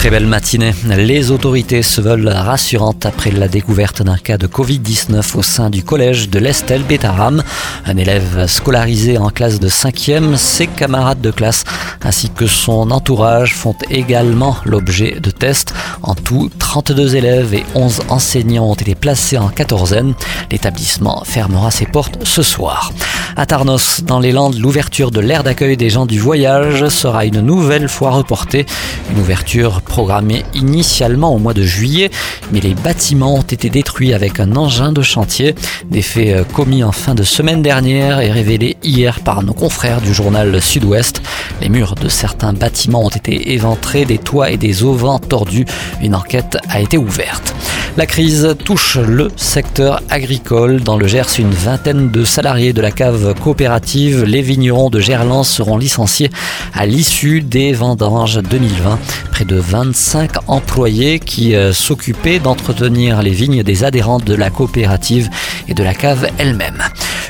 Très belle matinée. Les autorités se veulent rassurantes après la découverte d'un cas de Covid-19 au sein du collège de l'Estelle Bétaram. Un élève scolarisé en classe de 5e, ses camarades de classe ainsi que son entourage font également l'objet de tests. En tout, 32 élèves et 11 enseignants ont été placés en quatorzaine. L'établissement fermera ses portes ce soir. À Tarnos, dans les Landes, l'ouverture de l'aire d'accueil des gens du voyage sera une nouvelle fois reportée. Une ouverture programmée initialement au mois de juillet, mais les bâtiments ont été détruits avec un engin de chantier. Des faits euh, commis en fin de semaine dernière et révélés hier par nos confrères du journal Sud-Ouest. Les murs de certains bâtiments ont été éventrés, des toits et des auvents tordus. Une enquête a été ouverte. La crise touche le secteur agricole. Dans le Gers, une vingtaine de salariés de la cave coopérative Les Vignerons de Gerland seront licenciés à l'issue des vendanges 2020. Près de 25 employés qui euh, s'occupaient d'entretenir les vignes des adhérents de la coopérative et de la cave elle-même.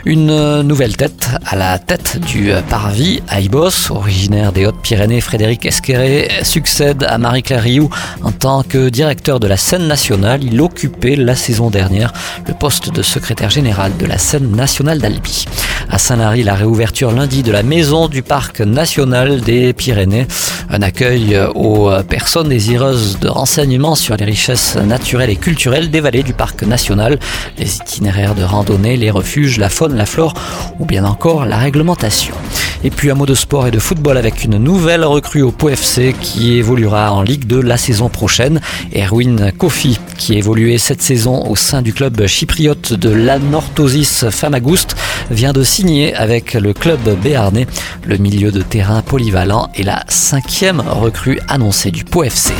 Une nouvelle tête à la tête du parvis Aibos, originaire des Hautes-Pyrénées, Frédéric Esqueré, succède à Marie-Claire Rioux en tant que directeur de la scène nationale. Il occupait la saison dernière le poste de secrétaire général de la scène nationale d'Albi. À Saint-Lary, la réouverture lundi de la maison du parc national des Pyrénées. Un accueil aux personnes désireuses de renseignements sur les richesses naturelles et culturelles des vallées du parc national, les itinéraires de randonnée, les refuges, la faune la flore ou bien encore la réglementation. Et puis un mot de sport et de football avec une nouvelle recrue au POFC qui évoluera en Ligue 2 la saison prochaine. Erwin Kofi, qui évoluait cette saison au sein du club chypriote de l'Anorthosis Famagouste, vient de signer avec le club béarnais. Le milieu de terrain polyvalent est la cinquième recrue annoncée du POFC.